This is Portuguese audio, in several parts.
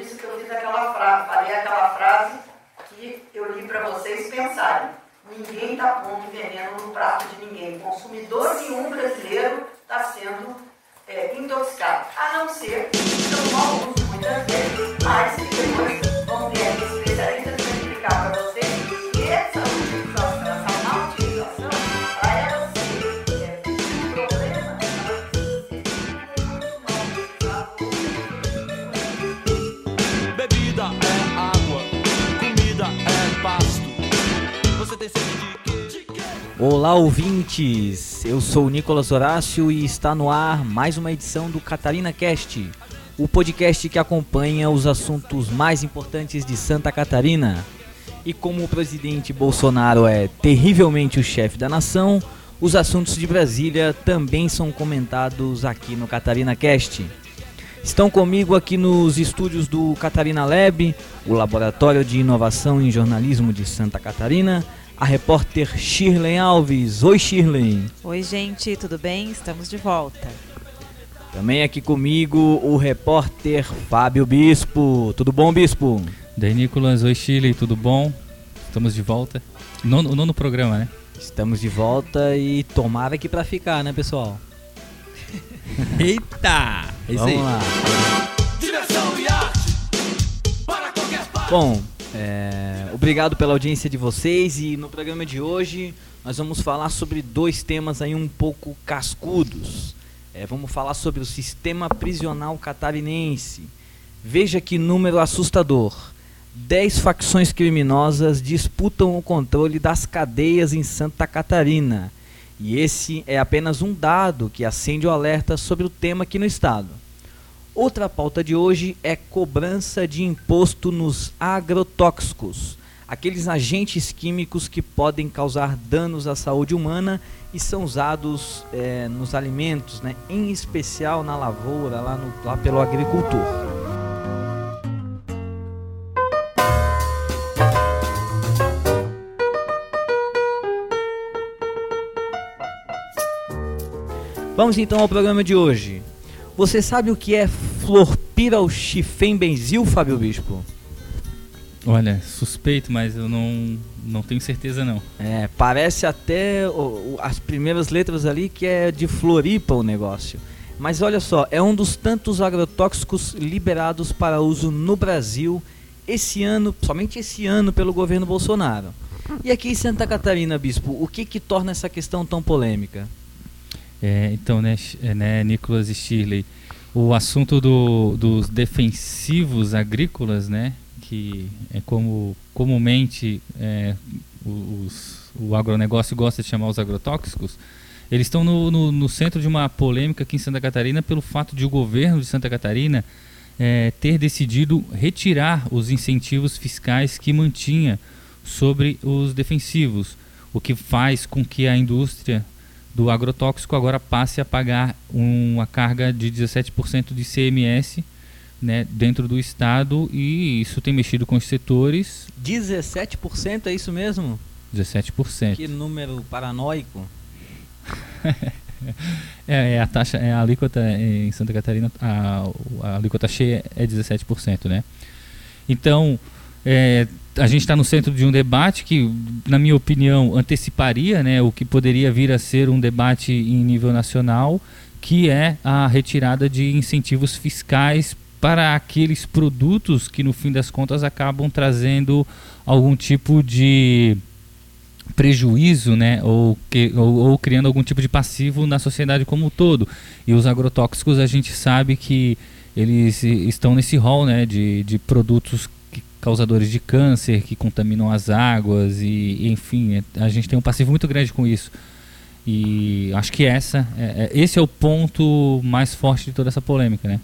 isso que eu fiz aquela frase, falei aquela frase que eu li para vocês pensarem. Ninguém está pondo veneno no prato de ninguém. Consumidor nenhum brasileiro está sendo é, intoxicado. A não ser que são uso muitas vezes, mas depois vão ter especialistas para explicar para vocês Olá, ouvintes! Eu sou o Nicolas Horácio e está no ar mais uma edição do Catarina Cast, o podcast que acompanha os assuntos mais importantes de Santa Catarina. E como o presidente Bolsonaro é terrivelmente o chefe da nação, os assuntos de Brasília também são comentados aqui no Catarina Cast. Estão comigo aqui nos estúdios do Catarina Lab, o Laboratório de Inovação em Jornalismo de Santa Catarina, a repórter Shirley Alves. Oi, Shirley. Oi, gente, tudo bem? Estamos de volta. Também aqui comigo o repórter Fábio Bispo. Tudo bom, Bispo? Daí, Nicolas, oi Chile, tudo bom? Estamos de volta. Nono, o nono programa, né? Estamos de volta e tomara que pra ficar, né, pessoal? Eita! É aí. Vamos lá. Diversão e arte para qualquer parte. Bom, é, obrigado pela audiência de vocês e no programa de hoje nós vamos falar sobre dois temas aí um pouco cascudos. É, vamos falar sobre o sistema prisional catarinense. Veja que número assustador. Dez facções criminosas disputam o controle das cadeias em Santa Catarina. E esse é apenas um dado que acende o alerta sobre o tema aqui no estado. Outra pauta de hoje é cobrança de imposto nos agrotóxicos, aqueles agentes químicos que podem causar danos à saúde humana e são usados eh, nos alimentos, né? em especial na lavoura, lá, no, lá pelo agricultor. Vamos então ao programa de hoje. Você sabe o que é florpirauxifenbenzil, Fábio Bispo? Olha, suspeito, mas eu não, não tenho certeza não. É, parece até o- o- as primeiras letras ali que é de Floripa o negócio. Mas olha só, é um dos tantos agrotóxicos liberados para uso no Brasil esse ano, somente esse ano pelo governo Bolsonaro. E aqui em Santa Catarina, Bispo, o que que torna essa questão tão polêmica? É, então, né, é, né, Nicolas e Shirley, o assunto do- dos defensivos agrícolas, né, que é como comumente é, os- o agronegócio gosta de chamar os agrotóxicos, eles estão no, no- no centro de uma polêmica aqui em Santa Catarina pelo fato de o governo de Santa Catarina é, ter decidido retirar os incentivos fiscais que mantinha sobre os defensivos, o que faz com que a indústria do agrotóxico agora passe a pagar uma carga de 17% de CMS né, dentro do estado e isso tem mexido com os setores 17% é isso mesmo? 17%. Que número paranoico. É, é a taxa, é a alíquota em Santa Catarina, a, a alíquota cheia é 17%, né? Então, é, a gente está no centro de um debate que, na minha opinião, anteciparia né, o que poderia vir a ser um debate em nível nacional, que é a retirada de incentivos fiscais para aqueles produtos que, no fim das contas, acabam trazendo algum tipo de prejuízo, né, ou, que, ou, ou criando algum tipo de passivo na sociedade como um todo. E os agrotóxicos a gente sabe que eles estão nesse rol, né, de, de produtos causadores de câncer, que contaminam as águas e, enfim, é- a gente tem um passivo muito grande com isso. E acho que essa, é, é- esse é o ponto mais forte de toda essa polêmica, né?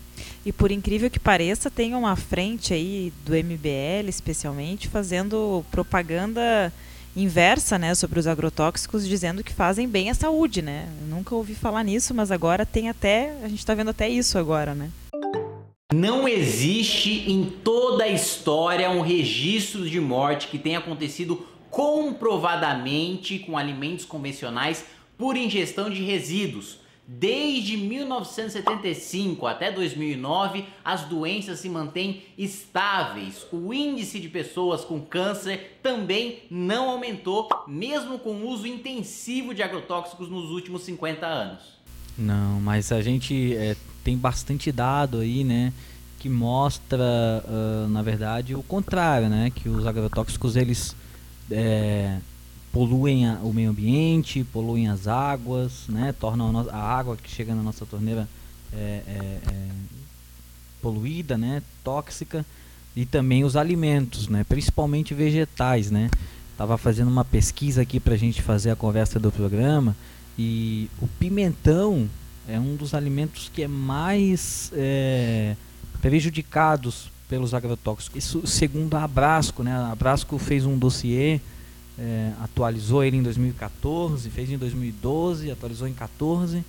E por incrível que pareça, tem uma frente aí do MBL, especialmente, fazendo propaganda inversa, né, sobre os agrotóxicos, dizendo que fazem bem à saúde, né? Nunca ouvi falar nisso, mas agora tem até, a gente está vendo até isso agora, né? Não existe em toda a história um registro de morte que tenha acontecido comprovadamente com alimentos convencionais por ingestão de resíduos, Desde 1975 até 2009, as doenças se mantêm estáveis. O índice de pessoas com câncer também não aumentou, mesmo com o uso intensivo de agrotóxicos nos últimos 50 anos. Não, mas a gente é, tem bastante dado aí, né? Que mostra, uh, na verdade, o contrário, né? Que os agrotóxicos, eles é, poluem a, o meio ambiente, poluem as águas, né? Tornam a, a água que chega na nossa torneira é, é, é, poluída, né? Tóxica. E também os alimentos, né? Principalmente vegetais, né? Tava fazendo uma pesquisa aqui para a gente fazer a conversa do programa e o pimentão é um dos alimentos que é mais é, prejudicados pelos agrotóxicos. Isso segundo a Abrasco, né? A Abrasco fez um dossiê, é, atualizou ele em 2014, fez em 2012, atualizou em 14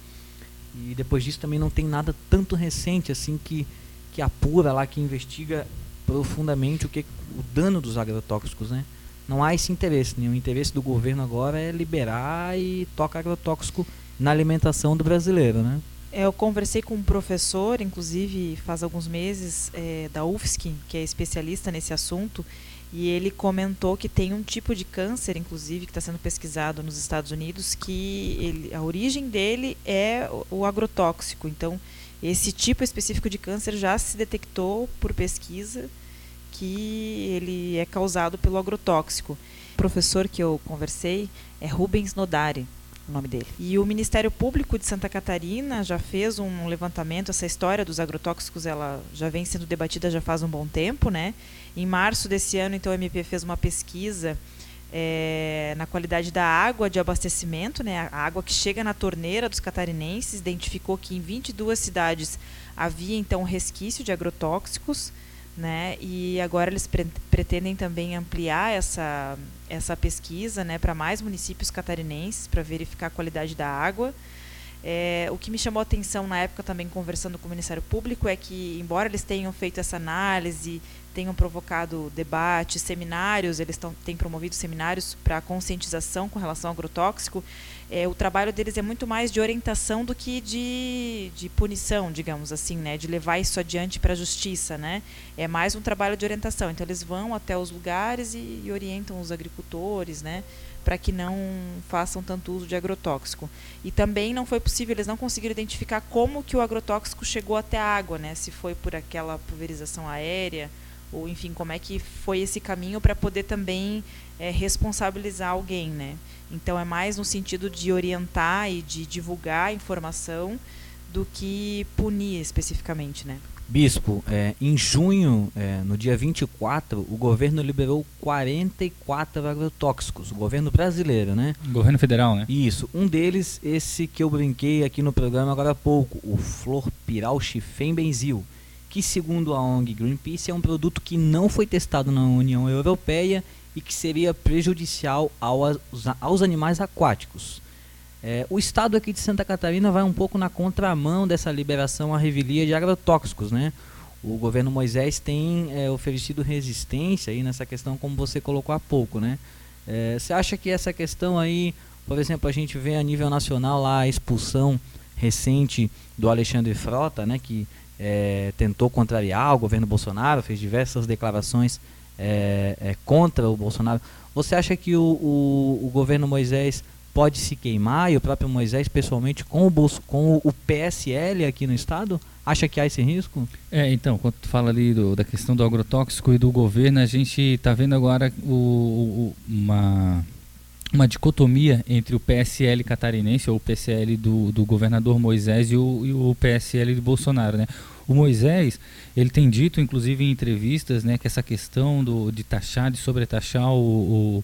e depois disso também não tem nada tanto recente assim que que apura lá, que investiga profundamente o que o dano dos agrotóxicos, né? não há esse interesse. Né? O interesse do governo agora é liberar e tocar agrotóxico na alimentação do brasileiro, né? É, eu conversei com um professor, inclusive faz alguns meses, é, da UFSC, que é especialista nesse assunto, e ele comentou que tem um tipo de câncer, inclusive, que está sendo pesquisado nos Estados Unidos, que ele, a origem dele é o agrotóxico. Então, esse tipo específico de câncer já se detectou por pesquisa que ele é causado pelo agrotóxico. O professor que eu conversei é Rubens Nodari, o nome dele. E o Ministério Público de Santa Catarina já fez um levantamento, essa história dos agrotóxicos, ela já vem sendo debatida já faz um bom tempo, né? Em março desse ano, então, o MP fez uma pesquisa é, na qualidade da água de abastecimento, né, a água que chega na torneira dos catarinenses, identificou que em 22 cidades havia então resquício de agrotóxicos, né? E agora eles pre pretendem também ampliar essa, essa pesquisa né, para mais municípios catarinenses para verificar a qualidade da água. É, o que me chamou a atenção na época também conversando com o Ministério Público é que, embora eles tenham feito essa análise, tenham provocado debates, seminários, eles tão, têm promovido seminários para conscientização com relação ao agrotóxico, é, o trabalho deles é muito mais de orientação do que de, de punição, digamos assim, né, de levar isso adiante para a justiça, né? É mais um trabalho de orientação. Então eles vão até os lugares e, e orientam os agricultores, né, para que não façam tanto uso de agrotóxico. E também não foi possível, eles não conseguiram identificar como que o agrotóxico chegou até a água, né? Se foi por aquela pulverização aérea ou enfim como é que foi esse caminho para poder também é, responsabilizar alguém, né? Então é mais no sentido de orientar e de divulgar a informação do que punir especificamente, né? Bispo, é, em junho, é, no dia 24, o governo liberou 44 agrotóxicos, o governo brasileiro, né? Governo federal, né? Isso, um deles, esse que eu brinquei aqui no programa agora há pouco, o florpiral chifembenzil, que segundo a ONG Greenpeace é um produto que não foi testado na União Europeia e que seria prejudicial aos, aos animais aquáticos. É, o estado aqui de Santa Catarina vai um pouco na contramão dessa liberação à revelia de agrotóxicos, né? O governo Moisés tem é, oferecido resistência aí nessa questão, como você colocou há pouco, né? É, você acha que essa questão aí, por exemplo, a gente vê a nível nacional lá a expulsão recente do Alexandre Frota, né? Que é, tentou contrariar o governo Bolsonaro, fez diversas declarações é, é, contra o Bolsonaro. Você acha que o, o, o governo Moisés pode se queimar e o próprio Moisés pessoalmente com o, Bolso, com o PSL aqui no estado? Acha que há esse risco? É, então, quando tu fala ali do, da questão do agrotóxico e do governo, a gente está vendo agora o, o, uma, uma dicotomia entre o PSL catarinense, ou o PSL do, do governador Moisés, e o, e o PSL de Bolsonaro. Né? O Moisés, ele tem dito, inclusive em entrevistas, né, que essa questão do, de taxar, de sobretaxar o, o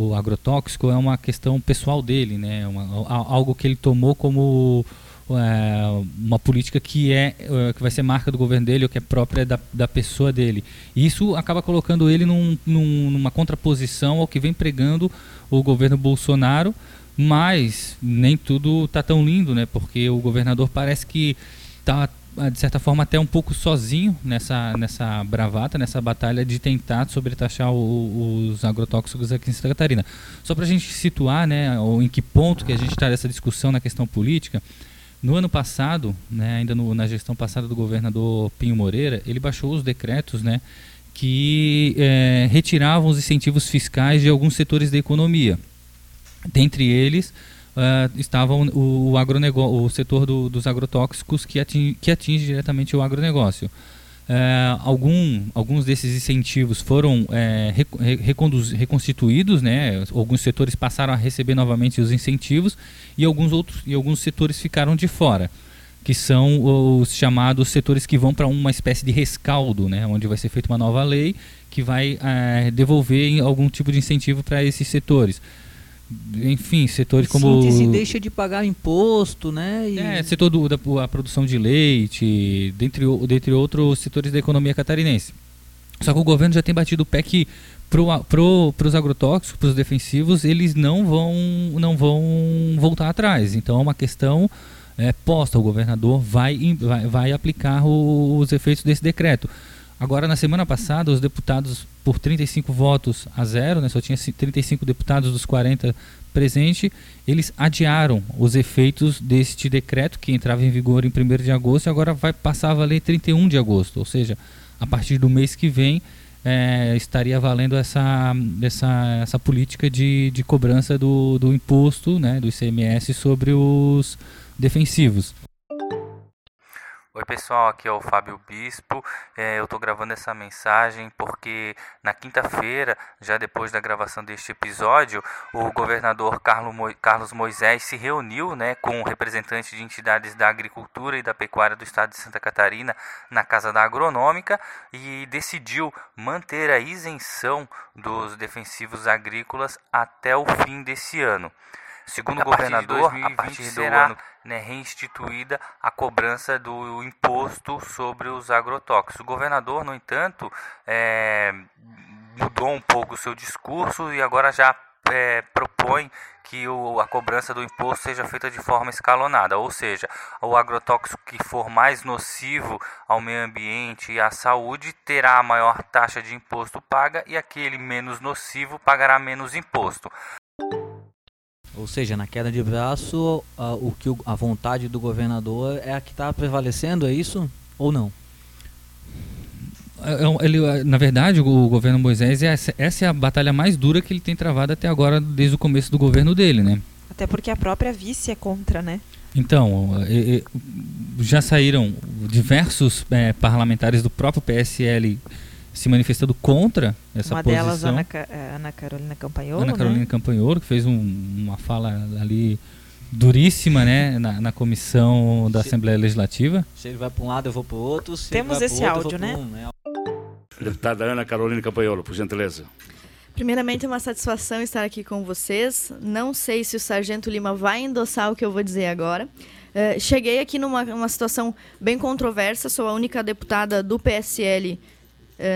o agrotóxico é uma questão pessoal dele, né? Uma, algo que ele tomou como é, uma política que é uh, que vai ser marca do governo dele ou que é própria da, da pessoa dele. Isso acaba colocando ele num, num, numa contraposição ao que vem pregando o governo Bolsonaro, mas nem tudo está tão lindo, né? Porque o governador parece que está de certa forma até um pouco sozinho nessa, nessa bravata, nessa batalha de tentar sobretaxar o, os agrotóxicos aqui em Santa Catarina. Só para a gente situar, né, em que ponto que a gente está nessa discussão na questão política, No ano passado, né, ainda no, na gestão passada do governador Pinho Moreira, ele baixou os decretos né, que é, retiravam os incentivos fiscais de alguns setores da economia. Dentre eles, uh, estavam o, o, o setor do, dos agrotóxicos que atinge, que atinge diretamente o agronegócio. É, algum, alguns desses incentivos foram é, reconstituídos, né? alguns setores passaram a receber novamente os incentivos e alguns outros e alguns setores ficaram de fora, que são os chamados setores que vão para uma espécie de rescaldo, né? onde vai ser feita uma nova lei que vai é, devolver algum tipo de incentivo para esses setores enfim, setores como. Síntese deixa de pagar imposto, né? E... É, setor do, da a produção de leite, dentre, dentre outros setores da economia catarinense. Só que o governo já tem batido o pé que para pro, os agrotóxicos, para os defensivos, eles não vão, não vão voltar atrás. Então é uma questão é, posta. O governador vai, vai, vai aplicar o, os efeitos desse decreto. Agora, na semana passada, os deputados, por 35 votos a zero, né, só tinha 35 deputados dos 40 presentes, eles adiaram os efeitos deste decreto, que entrava em vigor em 1 de agosto, e agora vai passar a valer 31 de agosto, ou seja, a partir do mês que vem é, estaria valendo essa, essa, essa política de, de cobrança do, do imposto, né, do ICMS sobre os defensivos. Oi pessoal, aqui é o Fábio Bispo. É, eu estou gravando essa mensagem porque na quinta-feira, já depois da gravação deste episódio, o governador Carlos Moisés se reuniu né, com representantes de entidades da agricultura e da pecuária do estado de Santa Catarina na Casa da Agronômica e decidiu manter a isenção dos defensivos agrícolas até o fim desse ano. Segundo o governador, a partir do ano né, reinstituída a cobrança do imposto sobre os agrotóxicos. O governador, no entanto, é, mudou um pouco o seu discurso e agora já é, propõe que o, a cobrança do imposto seja feita de forma escalonada, ou seja, o agrotóxico que for mais nocivo ao meio ambiente e à saúde terá a maior taxa de imposto paga e aquele menos nocivo pagará menos imposto. Ou seja, na queda de braço, a, o que o, a vontade do governador é a que está prevalecendo, é isso ou não? É, é ele, na verdade, o governo Moisés, essa, essa é a batalha mais dura que ele tem travado até agora, desde o começo do governo dele, né? Até porque a própria vice é contra, né? Então, já saíram diversos é, parlamentares do próprio PSL se manifestando contra essa uma posição. Uma delas, Ana, é, Ana, Carolina Campanholo, Ana Carolina né? Campanholo, que fez um, uma fala ali duríssima, né, na, na comissão da se, Assembleia Legislativa. Se ele vai para um lado, eu vou para o outro. Temos esse outro, áudio, né? Um, né? Deputada Ana Carolina Campanholo, por gentileza. Primeiramente, é uma satisfação estar aqui com vocês. Não sei se o Sargento Lima vai endossar o que eu vou dizer agora. Uh, cheguei aqui numa situação bem controversa, sou a única deputada do PSL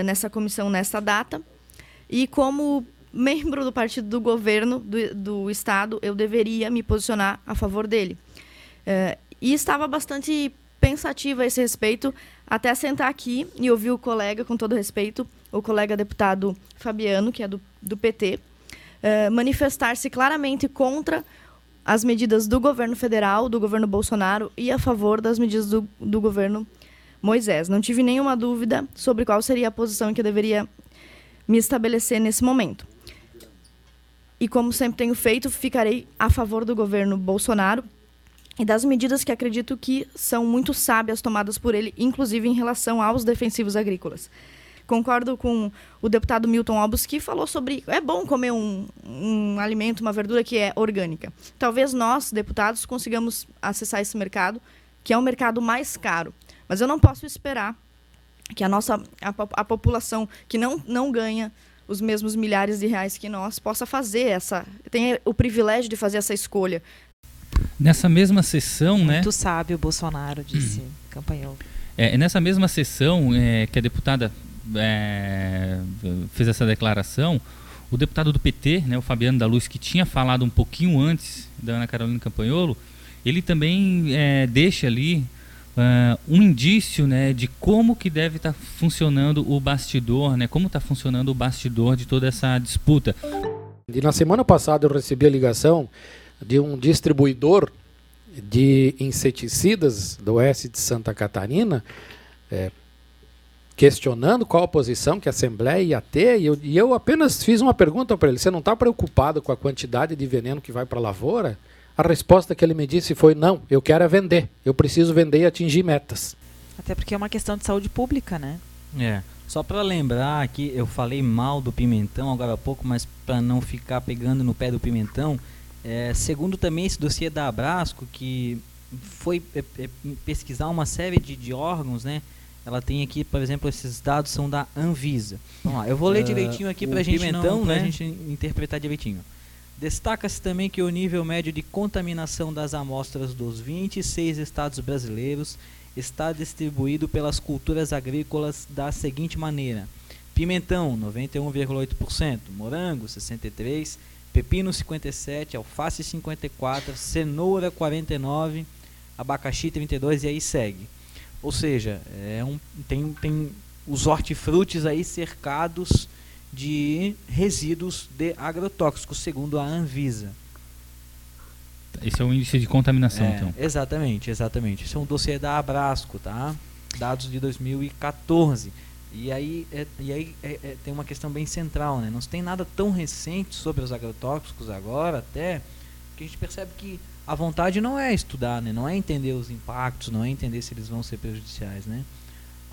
nessa comissão nessa data. E como membro do partido do governo do, do estado, eu deveria me posicionar a favor dele. Uh, e estava bastante pensativa a esse respeito, até sentar aqui e ouvir o colega, com todo respeito, o colega deputado Fabiano, que é do, do PT, uh, eh, manifestar-se claramente contra as medidas do governo federal, do governo Bolsonaro, e a favor das medidas do, do governo Moisés. Não tive nenhuma dúvida sobre qual seria a posição em que eu deveria me estabelecer nesse momento. E como sempre tenho feito, ficarei a favor do governo Bolsonaro e das medidas que acredito que são muito sábias tomadas por ele, inclusive em relação aos defensivos agrícolas. Concordo com o deputado Milton Albus que falou sobre é bom comer um, um alimento, uma verdura que é orgânica. Talvez nós, deputados, consigamos acessar esse mercado, que é um mercado mais caro. Mas eu não posso esperar que a nossa a, a população que não, não ganha os mesmos milhares de reais que nós possa fazer essa tem o privilégio de fazer essa escolha. Nessa mesma sessão, Muito né? Muito sábio Bolsonaro disse, uhum. campanhou. É, nessa mesma sessão é, que a deputada é, fez essa declaração, o deputado do PT, né, o Fabiano da Luz, que tinha falado um pouquinho antes da Ana Carolina Campanholo, ele também é, deixa ali uh, um indício né, de como que deve estar tá funcionando o bastidor, né, como está funcionando o bastidor de toda essa disputa. E na semana passada eu recebi a ligação de um distribuidor de inseticidas do oeste de Santa Catarina, é, questionando qual a posição que a Assembleia ia ter, e eu, e eu apenas fiz uma pergunta para ele: você não está preocupado com a quantidade de veneno que vai para a lavoura? A resposta que ele me disse foi: não, eu quero é vender, eu preciso vender e atingir metas. Até porque é uma questão de saúde pública, né? É. Só para lembrar que eu falei mal do pimentão agora há pouco, mas para não ficar pegando no pé do pimentão, é, segundo também esse dossiê da Abrasco, que foi é, é, pesquisar uma série de, de, órgãos, né? Ela tem aqui, por exemplo, esses dados são da Anvisa. Vamos lá, eu vou ler uh, direitinho aqui para gente pimentão, não, né? a gente interpretar direitinho. Destaca-se também que o nível médio de contaminação das amostras dos 26 estados brasileiros está distribuído pelas culturas agrícolas da seguinte maneira: pimentão 91,8%, morango 63%, pepino 57%, alface 54%, cenoura 49%, abacaxi 32% e aí segue. Ou seja, é um, tem, tem os hortifrutis aí cercados de resíduos de agrotóxicos, segundo a Anvisa. Esse é o índice de contaminação, é, então. Exatamente, exatamente. Esse é um dossiê da Abrasco, tá? Dados de 2014. E aí, é, e aí é, é, tem uma questão bem central, né? Não tem nada tão recente sobre os agrotóxicos agora, até, que a gente percebe que a vontade não é estudar, né? Não é entender os impactos, não é entender se eles vão ser prejudiciais, né?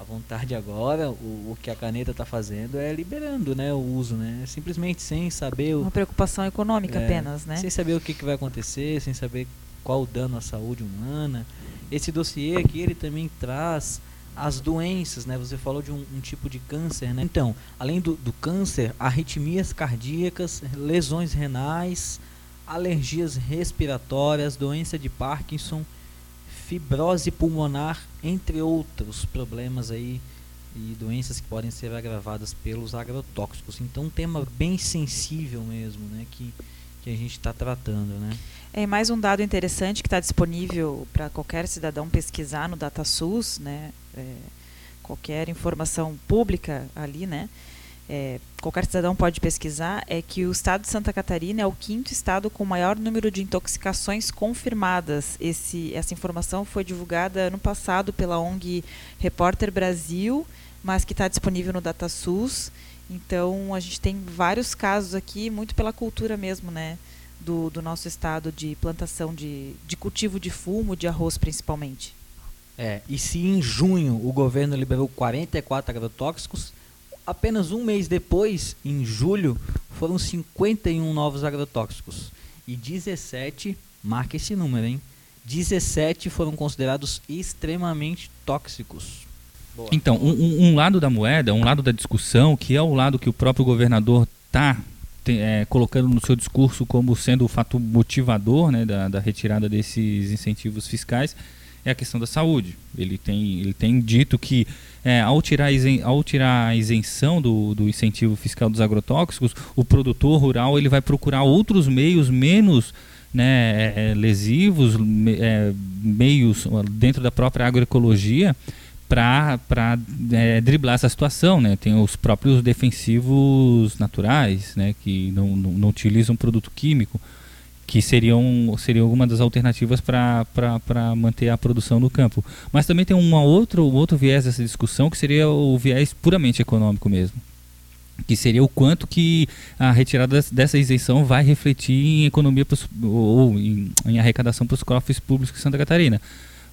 A vontade agora, o, o que a caneta está fazendo é liberando né, o uso, né? Simplesmente sem saber... O, Uma preocupação econômica é, apenas, né? Sem saber o que, que vai acontecer, sem saber qual o dano à saúde humana. Esse dossiê aqui, ele também traz as doenças, né? Você falou de um, um tipo de câncer, né? Então, além do, do, câncer, arritmias cardíacas, lesões renais, alergias respiratórias, doença de Parkinson fibrose pulmonar, entre outros problemas aí e doenças que podem ser agravadas pelos agrotóxicos. Então, um tema bem sensível mesmo, né, que, que a gente está tratando, né. É mais um dado interessante que está disponível para qualquer cidadão pesquisar no DataSUS, né, é, qualquer informação pública ali, né, é, qualquer cidadão pode pesquisar, é que o estado de Santa Catarina é o quinto estado com maior número de intoxicações confirmadas. Esse, essa informação foi divulgada ano passado pela ONG Repórter Brasil, mas que está disponível no DataSUS. Então, a gente tem vários casos aqui, muito pela cultura mesmo, né? Do, do nosso estado de plantação de, de cultivo de fumo, de arroz principalmente. É, e se em junho o governo liberou 44 agrotóxicos, apenas um mês depois, em julho, foram 51 novos agrotóxicos. E 17, marca esse número, hein? 17 foram considerados extremamente tóxicos. Boa. Então, um, um, lado da moeda, um lado da discussão, que é o lado que o próprio governador está é, colocando no seu discurso como sendo o fato motivador né, da, da retirada desses incentivos fiscais, é a questão da saúde. Ele tem, ele tem dito que é, ao, tirar isen, ao tirar a isenção do, do incentivo fiscal dos agrotóxicos, o produtor rural ele vai procurar outros meios menos né, é, é lesivos, me, é, meios dentro da própria agroecologia para é, driblar essa situação. Né? Tem os próprios defensivos naturais, né, que não, não, não utilizam produto químico que seriam, seriam alguma das alternativas para manter a produção no campo. Mas também tem uma outra, um outro viés dessa discussão que seria o viés puramente econômico mesmo. Que seria o quanto que a retirada dessa isenção vai refletir em economia pros, ou em, em arrecadação para os cofres públicos de Santa Catarina.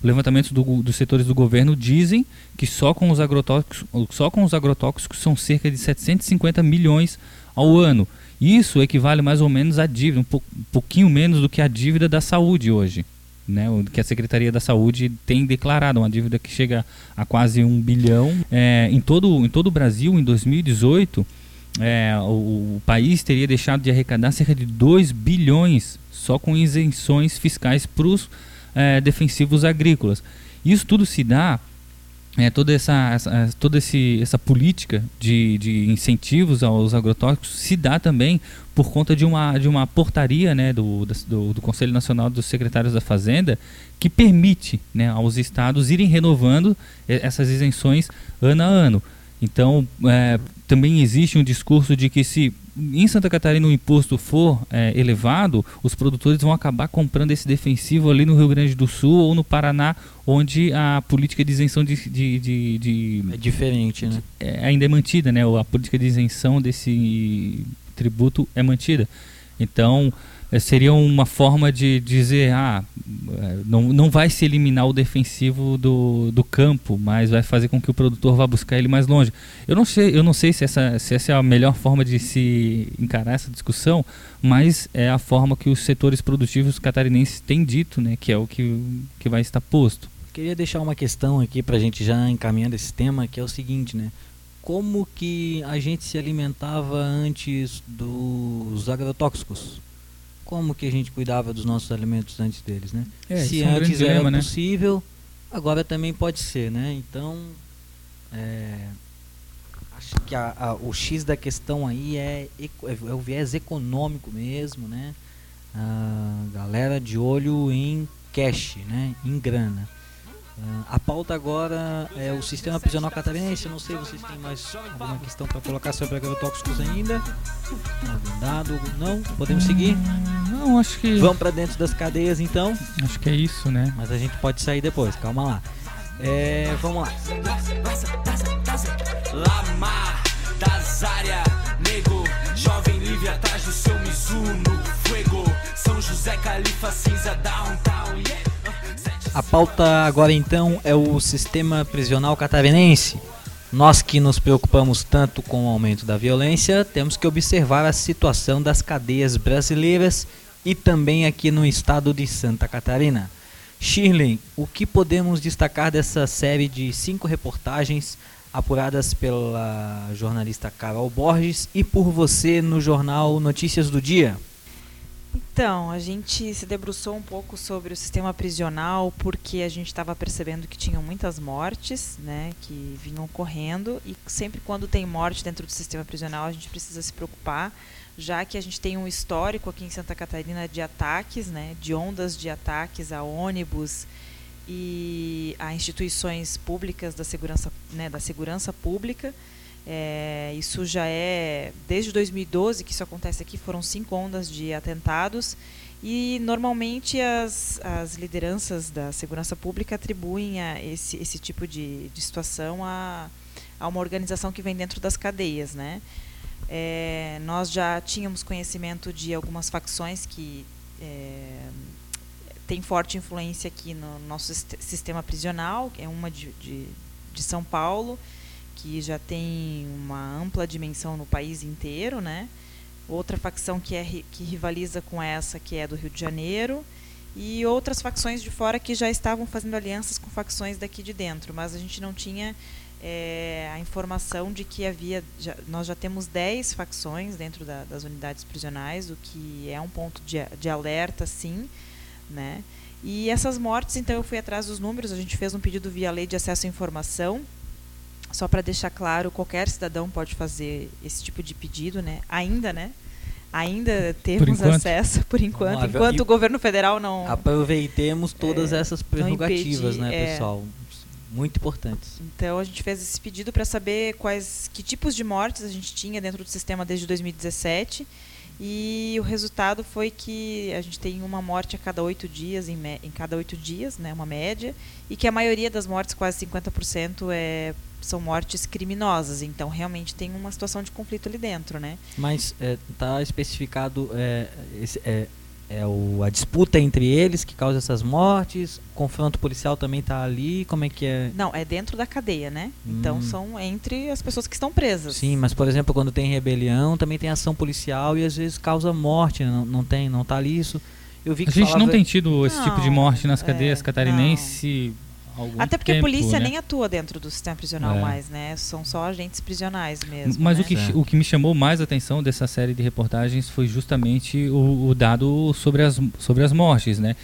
Levantamentos do, dos setores do governo dizem que só com os agrotóxicos, só com os agrotóxicos são cerca de 750 milhões ao ano. Isso equivale mais ou menos à dívida, um, po pouquinho menos do que a dívida da saúde hoje. Né, que a Secretaria da Saúde tem declarado, uma dívida que chega a quase um bilhão. É, em, todo, em todo o Brasil, em 2018, é, o, o, país teria deixado de arrecadar cerca de 2 bilhões só com isenções fiscais para os é, defensivos agrícolas. Isso tudo se dá é, toda essa, essa, toda esse, essa política de, de incentivos aos agrotóxicos se dá também por conta de uma, de uma portaria né, do, do, do Conselho Nacional dos Secretários da Fazenda que permite né, aos estados irem renovando essas isenções ano a ano. Então, é, também existe um discurso de que se em Santa Catarina o imposto for é, elevado, os produtores vão acabar comprando esse defensivo ali no Rio Grande do Sul ou no Paraná, onde a política de isenção de, de, de, de É diferente, né? é, ainda é mantida, né? A política de isenção desse tributo é mantida. Então, eh, seria uma forma de dizer, ah, eh, não, não vai se eliminar o defensivo do, do campo, mas vai fazer com que o produtor vá buscar ele mais longe. Eu não sei, eu não sei se, essa, se essa é a melhor forma de se encarar essa discussão, mas é a forma que os setores produtivos catarinenses têm dito, né? Que é o que, que vai estar posto. Queria deixar uma questão aqui pra gente já encaminhando esse tema, que é o seguinte, né? Como que a gente se alimentava antes dos agrotóxicos? Como que a gente cuidava dos nossos alimentos antes deles, né? É, se isso é um antes era dilema, né? possível, agora também pode ser, né? Então, é, acho que a- a- o X da questão aí é, eco- é o viés econômico mesmo, né? A galera de olho em cash, né? Em grana. Ah, a pauta agora é o sistema prisional catarinense. Eu não sei se vocês têm mais alguma questão para colocar sobre agrotóxicos ainda. Algum dado? Não? Podemos seguir? Não, acho que. Vamos para dentro das cadeias então. Acho que é isso, né? Mas a gente pode sair depois, calma lá. É, vamos lá. Lamar das áreas, nego, jovem livre atrás do seu Mizuno, fuego, São José Califa cinza downtown, yeah. A pauta agora então é o sistema prisional catarinense. Nós que nos preocupamos tanto com o aumento da violência, temos que observar a situação das cadeias brasileiras e também aqui no estado de Santa Catarina. Shirley, o que podemos destacar dessa série de cinco reportagens apuradas pela jornalista Carol Borges e por você no jornal Notícias do Dia? Então, a gente se debruçou um pouco sobre o sistema prisional porque a gente estava percebendo que tinham muitas mortes, né, que vinham ocorrendo e sempre quando tem morte dentro do sistema prisional a gente precisa se preocupar, já que a gente tem um histórico aqui em Santa Catarina de ataques, né, de ondas de ataques a ônibus e a instituições públicas da segurança, né, da segurança pública. É, isso já é desde 2012 que isso acontece aqui, foram cinco ondas de atentados e normalmente as, as lideranças da segurança pública atribuem a esse, esse tipo de, de situação a, a uma organização que vem dentro das cadeias, né? É, nós já tínhamos conhecimento de algumas facções que é, têm forte influência aqui no nosso sist- sistema prisional, é uma de, de, de São Paulo, que já tem uma ampla dimensão no país inteiro, né? Outra facção que, é, que rivaliza com essa, que é do Rio de Janeiro, e outras facções de fora que já estavam fazendo alianças com facções daqui de dentro, mas a gente não tinha eh, a informação de que havia. já- nós já temos 10 facções dentro da- das unidades prisionais, o que é um ponto de, de alerta, sim. Né? E essas mortes, então, eu fui atrás dos números, a gente fez um pedido via lei de acesso à informação. Só para deixar claro, qualquer cidadão pode fazer esse tipo de pedido, né? Ainda, né? Ainda temos enquanto. acesso, por enquanto, lá, enquanto e- o governo federal não, Aproveitemos todas essas prerrogativas, impedir, né, é. pessoal? Muito importantes. Então a gente fez esse pedido para saber quais que tipos de mortes a gente tinha dentro do sistema desde 2017 e o resultado foi que a gente tem uma morte a cada oito dias em, em cada oito dias, né, uma média, e que a maioria das mortes, quase 50%, é, são mortes criminosas. Então realmente tem uma situação de conflito ali dentro, né? Mas está especificado é, esse- é, é o, a disputa entre eles que causa essas mortes, o confronto policial também está ali, como é que é? Não, é dentro da cadeia, né? Então Hum. são entre as pessoas que estão presas. Sim, mas por exemplo, quando tem rebelião, também tem ação policial e às vezes causa morte, né? não, não tem, não tá ali isso. Eu vi que A gente falava- não tem tido esse tipo de Não, morte nas é, cadeias catarinenses há algum Até porque tempo, a polícia né? nem atua dentro do sistema prisional É. mais, né? São só agentes prisionais mesmo. Mas né? o, que, Certo. o que me chamou mais a atenção dessa série de reportagens foi justamente o, o dado sobre as, sobre as mortes, né?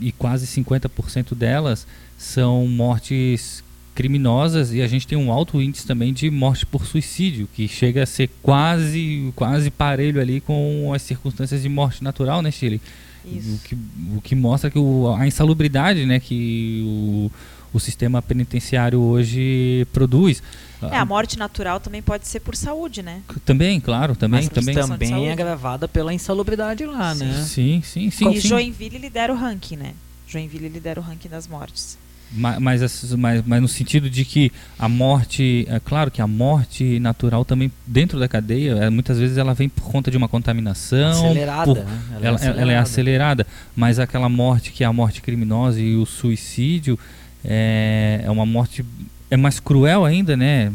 E quase 50% delas são mortes criminosas e a gente tem um alto índice também de morte por suicídio, que chega a ser quase quase parelho ali com as circunstâncias de morte natural, né, Chile? Isso. O que, o que mostra que o, a insalubridade né, que o, o sistema penitenciário hoje produz. É, a morte natural também pode ser por saúde, né? Também, claro, também, Mas também. também é agravada pela insalubridade lá, né? Sim, sim, sim. e sim. Joinville lidera o ranking, né? Joinville lidera o ranking das mortes. Ma- Mas, mas, mas no sentido de que a morte, é claro que a morte natural também dentro da cadeia, é, muitas vezes ela vem por conta de uma contaminação, Acelerada, por- né? Ela é ela, ela é acelerada. acelerada, mas aquela morte que é a morte criminosa e o suicídio é, é uma morte é mais cruel ainda, né?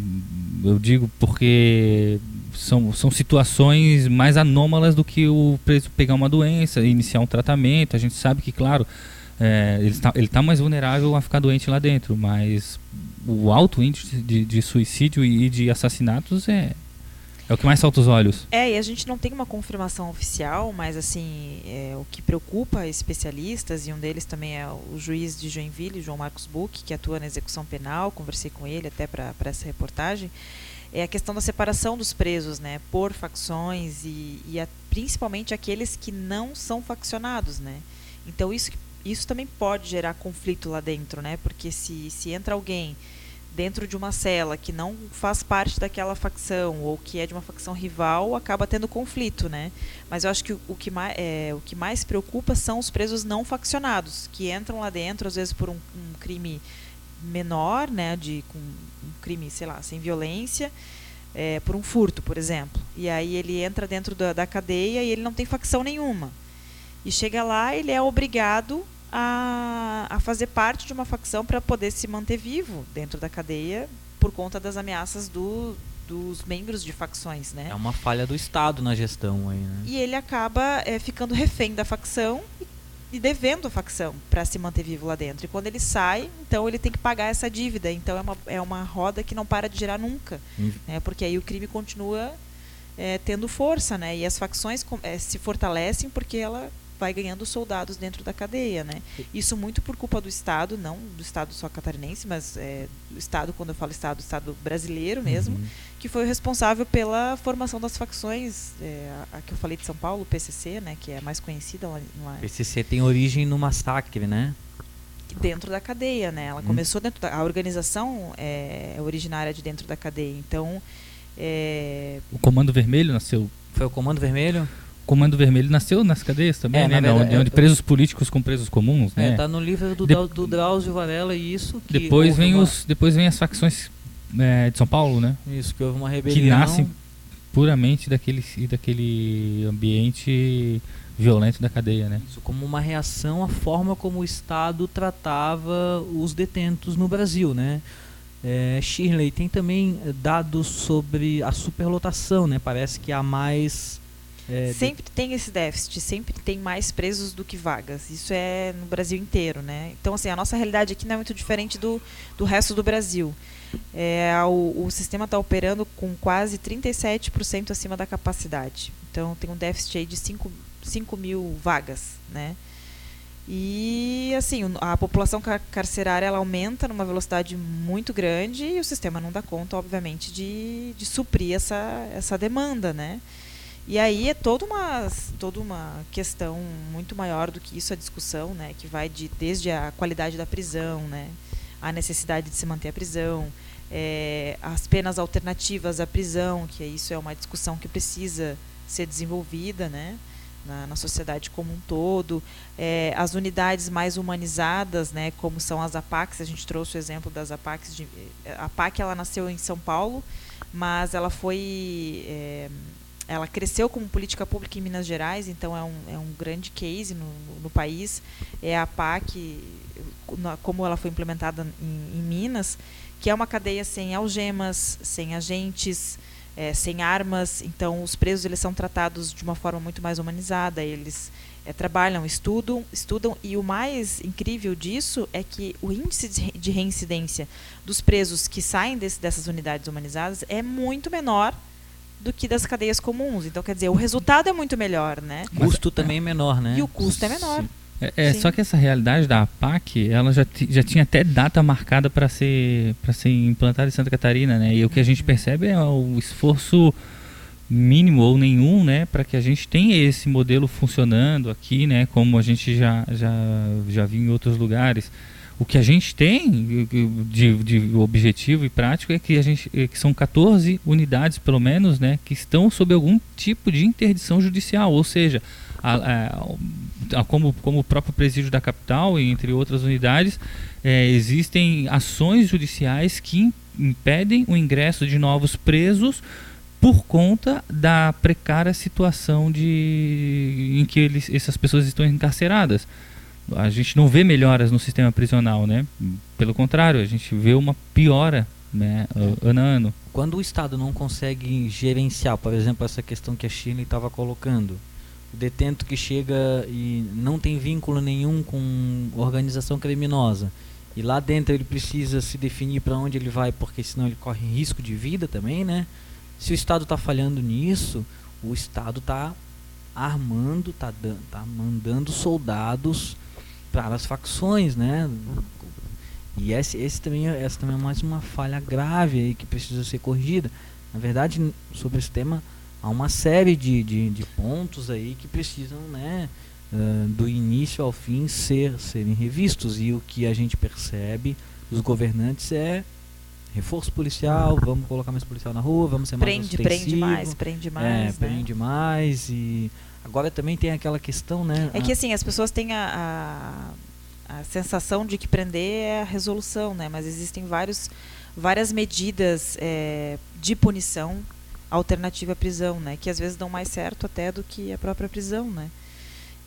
Eu digo porque são, são situações mais anômalas do que o preso pegar uma doença, iniciar um tratamento. A gente sabe que, claro, é, ele está ele tá mais vulnerável a ficar doente lá dentro, mas o alto índice de, de suicídio e de assassinatos é, é o que mais salta os olhos. É, e a gente não tem uma confirmação oficial, mas assim, é, o que preocupa especialistas, e um deles também é o juiz de Joinville, João Marcos Buch, que atua na execução penal, conversei com ele até para essa reportagem, é a questão da separação dos presos, né, por facções e, e a- principalmente aqueles que não são faccionados, né. Então isso, isso também pode gerar conflito lá dentro, né, porque se, se entra alguém dentro de uma cela que não faz parte daquela facção ou que é de uma facção rival, acaba tendo conflito, né? Mas eu acho que o, que, mais, é, o que mais preocupa são os presos não faccionados, que entram lá dentro, às vezes por um, um crime menor, né? De, com um crime, sei lá, sem violência, é, por um furto, por exemplo. E aí ele entra dentro da, da cadeia e ele não tem facção nenhuma. E chega lá, ele é obrigado a, a fazer parte de uma facção para poder se manter vivo dentro da cadeia por conta das ameaças do, dos membros de facções, né? É uma falha do Estado na gestão aí, né? E ele acaba é, ficando refém da facção e, devendo a facção para se manter vivo lá dentro. E quando ele sai, então ele tem que pagar essa dívida. Então é uma, é uma roda que não para de girar nunca, Hum. né? Porque aí o crime continua é, tendo força, né? E as facções é, se fortalecem porque ela vai ganhando soldados dentro da cadeia, né? Isso muito por culpa do Estado, não do Estado só catarinense, mas é, do Estado, quando eu falo Estado, do Estado brasileiro mesmo, Uhum. que foi o responsável pela formação das facções, é, a, a que eu falei de São Paulo, o PCC, né? Que é a mais conhecida lá, lá PCC tem origem no massacre, né? dentro da cadeia, né? Ela Hum. começou dentro da, a organização é, é originária de dentro da cadeia, então é, O Comando Vermelho nasceu. Foi o Comando Vermelho? Comando Vermelho nasceu nas cadeias também, É, né? verdade, onde, onde eu- presos políticos com presos comuns, É, né? tá no livro do, De- do Drauzio Varela e isso. Que Depois vem uma- os, depois vem as facções é, de São Paulo, né? Isso, que houve uma Que rebelião. nascem puramente daquele, daquele ambiente violento da cadeia, né? Isso como uma reação à forma como o Estado tratava os detentos no Brasil, né? É, Shirley, tem também dados sobre a superlotação, né? Parece que há mais... é, de- sempre tem esse déficit, sempre tem mais presos do que vagas. Isso é no Brasil inteiro, né? Então, assim, a nossa realidade aqui não é muito diferente do, do resto do Brasil. É, o, o sistema está operando com quase 37% acima da capacidade. Então, tem um déficit aí de 5, 5 mil vagas, né? E, assim, a população car- carcerária ela aumenta numa velocidade muito grande e o sistema não dá conta, obviamente, de, de suprir essa, essa demanda, né? E aí é toda uma, toda uma questão muito maior do que isso, a discussão, né? Que vai de, desde a qualidade da prisão, né? A necessidade de se manter a prisão, é, as penas alternativas à prisão, que isso é uma discussão que precisa ser desenvolvida, né? Na, na sociedade como um todo, é, as unidades mais humanizadas, né, como são as APACs, a gente trouxe o exemplo das APACs. De, a APAC ela nasceu em São Paulo, mas ela foi é, ela cresceu como política pública em Minas Gerais, então é um, é um grande case no, no país. É a PAC, como ela foi implementada em, em Minas, que é uma cadeia sem algemas, sem agentes, é, sem armas. Então, os presos eles são tratados de uma forma muito mais humanizada. Eles é, trabalham, estudam, estudam. E o mais incrível disso é que o índice de reincidência dos presos que saem desse, dessas unidades humanizadas é muito menor do que das cadeias comuns. Então, quer dizer, o resultado é muito melhor, né? O custo também é menor, né? E o custo é menor. É, é, Sim. só que essa realidade da APAC, ela já, já tinha até data marcada para ser para ser implantada em Santa Catarina, né? E o que a gente percebe é o esforço mínimo ou nenhum, né, para que a gente tenha esse modelo funcionando aqui, né, como a gente já já já viu em outros lugares. O que a gente tem de, de objetivo e prático é que a gente é que são 14 unidades, pelo menos, né, que estão sob algum tipo de interdição judicial, ou seja, a, a, a, como, como o próprio presídio da capital, entre outras unidades, é, existem ações judiciais que impedem o ingresso de novos presos por conta da precária situação de, em que eles, essas pessoas estão encarceradas a gente não vê melhoras no sistema prisional, né? Pelo contrário, a gente vê uma piora, né, ano a ano. Quando o Estado não consegue gerenciar, por exemplo, essa questão que a China estava colocando, o detento que chega e não tem vínculo nenhum com organização criminosa, e lá dentro ele precisa se definir para onde ele vai, porque senão ele corre risco de vida também, né? Se o Estado está falhando nisso, o Estado está armando, está tá mandando soldados para as facções, né? E esse, esse também, é, essa também é mais uma falha grave aí que precisa ser corrigida. Na verdade, sobre esse tema, há uma série de, de, de pontos aí que precisam, né, uh, do início ao fim ser, serem revistos. E o que a gente percebe dos governantes é reforço policial, vamos colocar mais policial na rua, vamos ser mais prende, prende mais, prende mais, é, né? prende mais e Agora também tem aquela questão, né? É que assim, as pessoas têm a, a, a, sensação de que prender é a resolução, né? Mas existem vários, várias medidas é, de punição alternativa à prisão, né? Que às vezes dão mais certo até do que a própria prisão, né?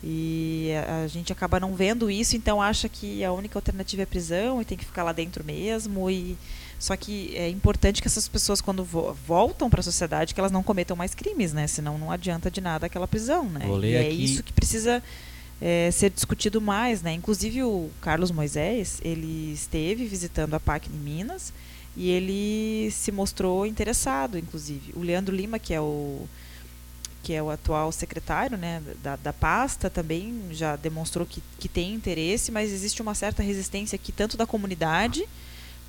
E a, a, gente acaba não vendo isso, então acha que a única alternativa é prisão e tem que ficar lá dentro mesmo e só que é importante que essas pessoas, quando vo voltam para a sociedade, que elas não cometam mais crimes, né? Senão não adianta de nada aquela prisão, né? e é isso que precisa é, ser discutido mais, né? Inclusive o Carlos Moisés, ele esteve visitando a PAC em Minas e ele se mostrou interessado, inclusive. O Leandro Lima, que é o que é o atual secretário né, da, da pasta, também já demonstrou que, que tem interesse, mas existe uma certa resistência aqui, tanto da comunidade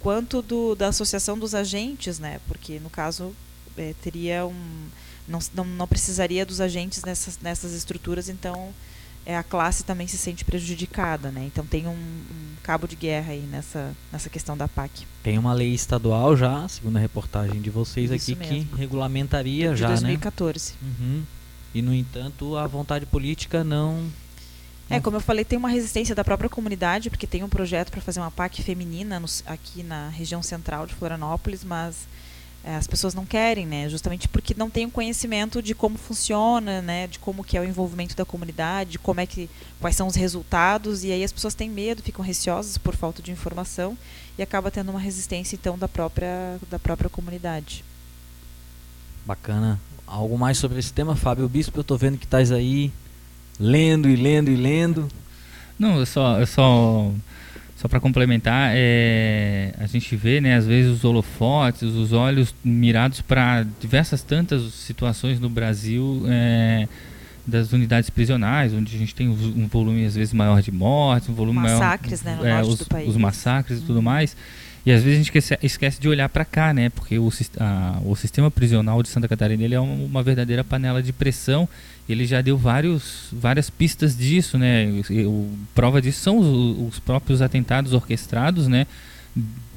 quanto do, da associação dos agentes, né? Porque no caso é, teria um não, não, não, precisaria dos agentes nessas, nessas estruturas, então é, a classe também se sente prejudicada, né? Então tem um, um, cabo de guerra aí nessa, nessa questão da PAC. Tem uma lei estadual já, segundo a reportagem de vocês Isso aqui, mesmo. que regulamentaria de já, 2014. né? 2014. Uhum. E no entanto a vontade política não é, como eu falei, tem uma resistência da própria comunidade, porque tem um projeto para fazer uma PAC feminina no, aqui na região central de Florianópolis, mas é, as pessoas não querem, né? Justamente porque não tem o conhecimento de como funciona, né? De como que é o envolvimento da comunidade, de como é que quais são os resultados e aí as pessoas têm medo, ficam receosas por falta de informação e acaba tendo uma resistência então da própria da própria comunidade. Bacana. Algo mais sobre esse tema, Fábio Bispo? Eu estou vendo que estás aí lendo e lendo e lendo. Não, eu só, eu só, só para complementar, é, a gente vê, né, às vezes os holofotes, os olhos mirados para diversas tantas situações no Brasil é, das unidades prisionais, onde a gente tem um volume às vezes maior de mortes, um volume massacres, maior, né, no é, norte os, do país. os massacres e tudo mais. E às vezes a gente esquece, esquece de olhar para cá, né? Porque o, a, o sistema prisional de Santa Catarina ele é uma, uma verdadeira panela de pressão ele já deu vários, várias pistas disso, né? Prova disso são os, os próprios atentados orquestrados, né?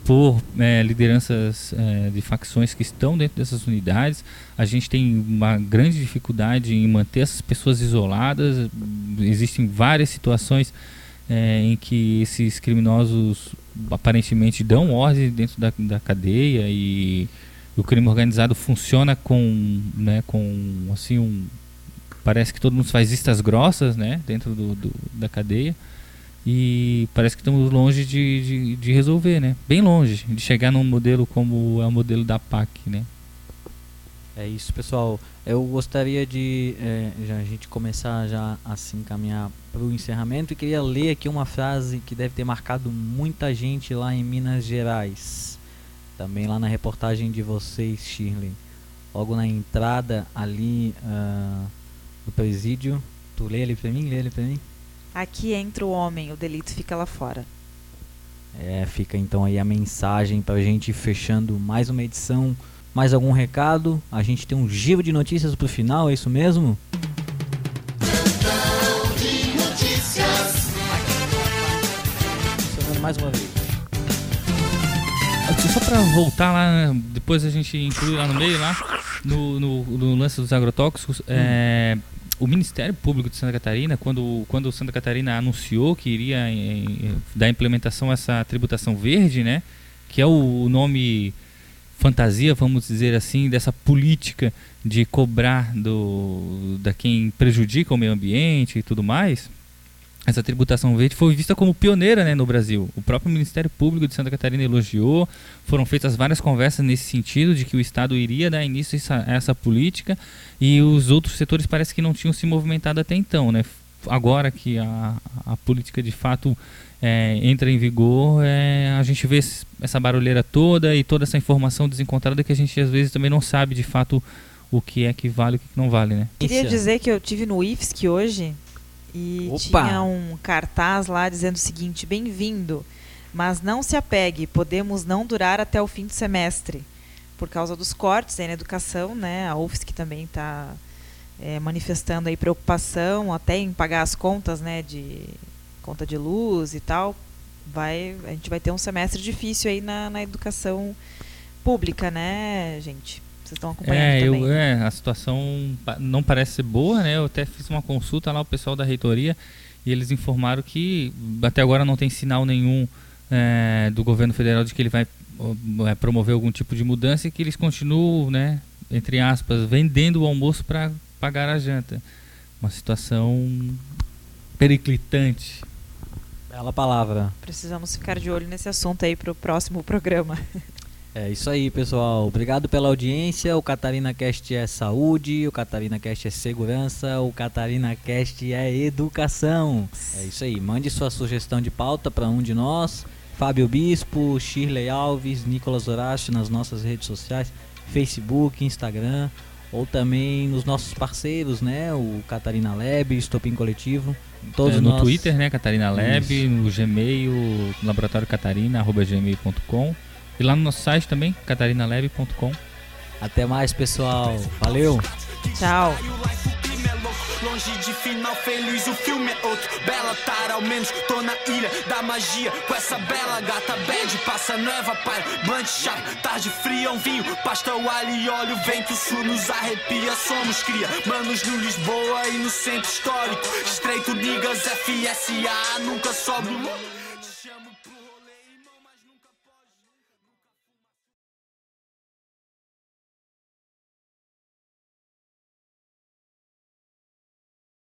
Por é, lideranças é, de facções que estão dentro dessas unidades. A gente tem uma grande dificuldade em manter essas pessoas isoladas. Existem várias situações é, em que esses criminosos aparentemente dão ordem dentro da, da cadeia e o crime organizado funciona com, né, com assim um parece que todo mundo faz vistas grossas, né, dentro do, do da cadeia. E parece que estamos longe de, de, de, resolver, né? Bem longe de chegar num modelo como é o modelo da PAC, né? É isso, pessoal. Eu gostaria de é, já, a gente começar já assim caminhar para o encerramento e queria ler aqui uma frase que deve ter marcado muita gente lá em Minas Gerais. Também lá na reportagem de vocês, Shirley. Logo na entrada ali uh, do presídio. Tu lê ele pra mim? Lê ele pra mim? Aqui entra o homem, o delito fica lá fora. É, fica então aí a mensagem pra gente ir fechando mais uma edição. Mais algum recado? A gente tem um giro de notícias pro final, é isso mesmo? mais uma vez. Só para voltar lá, depois a gente inclui lá no meio, lá, no, no, no lance dos agrotóxicos, é, o Ministério Público de Santa Catarina, quando, quando Santa Catarina anunciou que iria em, dar implementação a essa tributação verde, né, que é o nome fantasia, vamos dizer assim, dessa política de cobrar do, da quem prejudica o meio ambiente e tudo mais, essa tributação verde foi vista como pioneira né, no Brasil. O próprio Ministério Público de Santa Catarina elogiou, foram feitas várias conversas nesse sentido de que o Estado iria dar início a essa, a essa política e os outros setores parece que não tinham se movimentado até então. Né? Agora que a, a política de fato é, entra em vigor, é, a gente vê essa barulheira toda e toda essa informação desencontrada que a gente às vezes também não sabe de fato o que é que vale e o que não vale. Né? Queria dizer que eu tive no IFSC hoje e Opa. tinha um cartaz lá dizendo o seguinte: bem-vindo, mas não se apegue, podemos não durar até o fim do semestre. Por causa dos cortes aí na educação, né? A UFSC também está é, manifestando aí preocupação até em pagar as contas, né? De conta de luz e tal. Vai, a gente vai ter um semestre difícil aí na, na educação pública, né, gente? Vocês estão acompanhando É, também. eu, é, a situação não parece ser boa, né? Eu até fiz uma consulta lá, o pessoal da reitoria, e eles informaram que até agora não tem sinal nenhum é, do governo federal de que ele vai é, promover algum tipo de mudança e que eles continuam, né, entre aspas, vendendo o almoço para pagar a janta. Uma situação periclitante. Bela palavra. Precisamos ficar de olho nesse assunto aí para o próximo programa. É isso aí, pessoal. Obrigado pela audiência. O Catarina Cast é saúde, o Catarina Cast é segurança, o Catarina Cast é educação. É isso aí. Mande sua sugestão de pauta para um de nós. Fábio Bispo, Shirley Alves, Nicolas Horácio nas nossas redes sociais, Facebook, Instagram, ou também nos nossos parceiros, né? O Catarina Lab, Estopim Coletivo. Todos É, no nós- Twitter, né, Catarina Lab, Isso. no Gmail, laboratório catarina, arroba gmail.com. E lá no nosso site também, catarinalab.com. Até mais, pessoal. Valeu. Tchau. Longe de final feliz, o filme é outro. Bela tara, ao menos tô na ilha da magia. Com essa bela gata bad, passa neva, pai. Blunt chato, tarde fria, um vinho. Pasta o alho e óleo, vento sul nos arrepia. Somos cria, manos no Lisboa e no centro histórico. Estreito, niggas, FSA, nunca sobe.